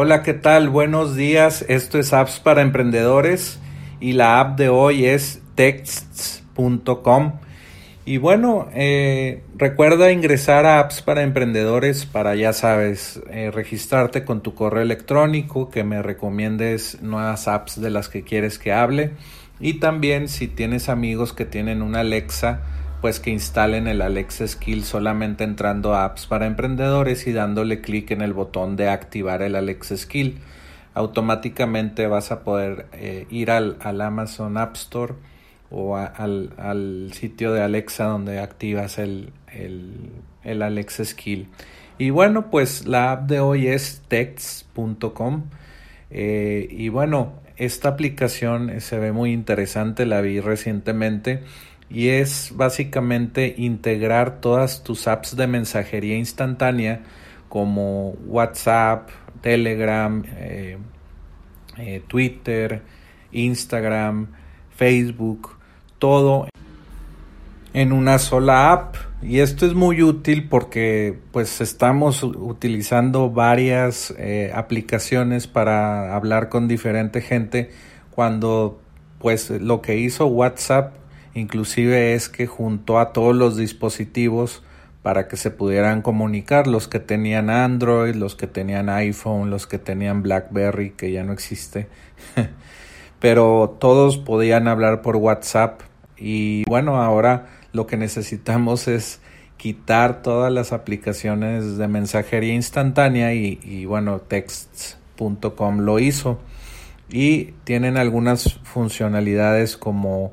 Hola, ¿qué tal? Buenos días. Esto es Apps para Emprendedores y la app de hoy es texts.com. Y bueno, eh, recuerda ingresar a Apps para Emprendedores para, ya sabes, eh, registrarte con tu correo electrónico, que me recomiendes nuevas apps de las que quieres que hable. Y también si tienes amigos que tienen una Alexa, pues que instalen el Alexa Skill solamente entrando a apps para emprendedores y dándole clic en el botón de activar el Alexa Skill. Automáticamente vas a poder eh, ir al, Amazon App Store o al, sitio de Alexa donde activas el, el, Alexa Skill. Y bueno, pues la app de hoy es text.com. Eh, y bueno, esta aplicación se ve muy interesante, la vi recientemente y es básicamente integrar todas tus apps de mensajería instantánea como WhatsApp, Telegram, eh, eh, Twitter, Instagram, Facebook, todo en una sola app. Y esto es muy útil porque pues estamos utilizando varias eh, aplicaciones para hablar con diferente gente cuando pues lo que hizo WhatsApp inclusive es que juntó a todos los dispositivos para que se pudieran comunicar, los que tenían Android, los que tenían iPhone, los que tenían BlackBerry, que ya no existe, pero todos podían hablar por WhatsApp. Y bueno, ahora lo que necesitamos es quitar todas las aplicaciones de mensajería instantánea y, y bueno, texts.com lo hizo. Y tienen algunas funcionalidades como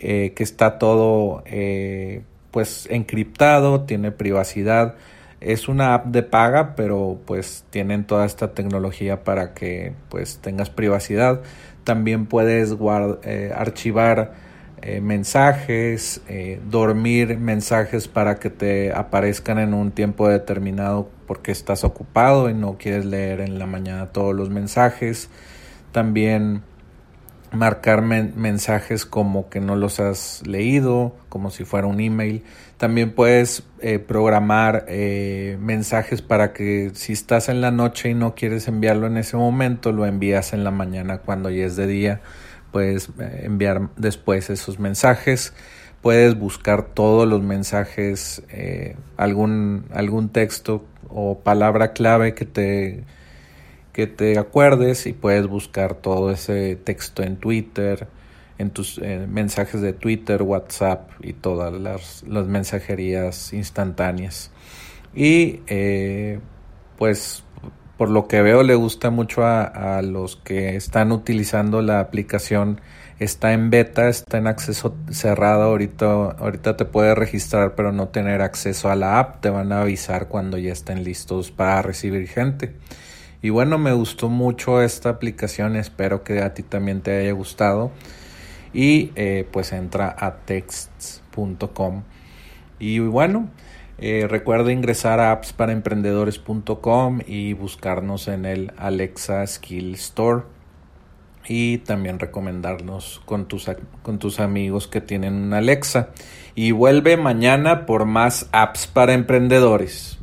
eh, que está todo eh, pues encriptado, tiene privacidad. Es una app de paga, pero pues tienen toda esta tecnología para que pues tengas privacidad. También puedes eh, archivar mensajes, dormir mensajes para que te aparezcan en un tiempo determinado porque estás ocupado y no quieres leer en la mañana todos los mensajes. También marcar mensajes como que no los has leído, como si fuera un email. También puedes eh, programar eh, mensajes para que si estás en la noche y no quieres enviarlo en ese momento, lo envías en la mañana cuando ya es de día. Puedes eh, enviar después esos mensajes. Puedes buscar todos los mensajes, algún, algún texto o palabra clave que te que te acuerdes y puedes buscar todo ese texto en Twitter, en tus mensajes de Twitter, WhatsApp y todas las, mensajerías instantáneas. Y eh, pues por lo que veo le gusta mucho a, a, los que están utilizando la aplicación. Está en beta, está en acceso cerrado. Ahorita, ahorita te puedes registrar pero no tener acceso a la app. Te van a avisar cuando ya estén listos para recibir gente. Y bueno, me gustó mucho esta aplicación, espero que a ti también te haya gustado. Y eh, pues entra a texts.com. Y bueno, eh, recuerda ingresar a appsparaemprendedores.com y buscarnos en el Alexa Skill Store. Y también recomendarnos con tus, con tus amigos que tienen una Alexa. Y vuelve mañana por más apps para emprendedores.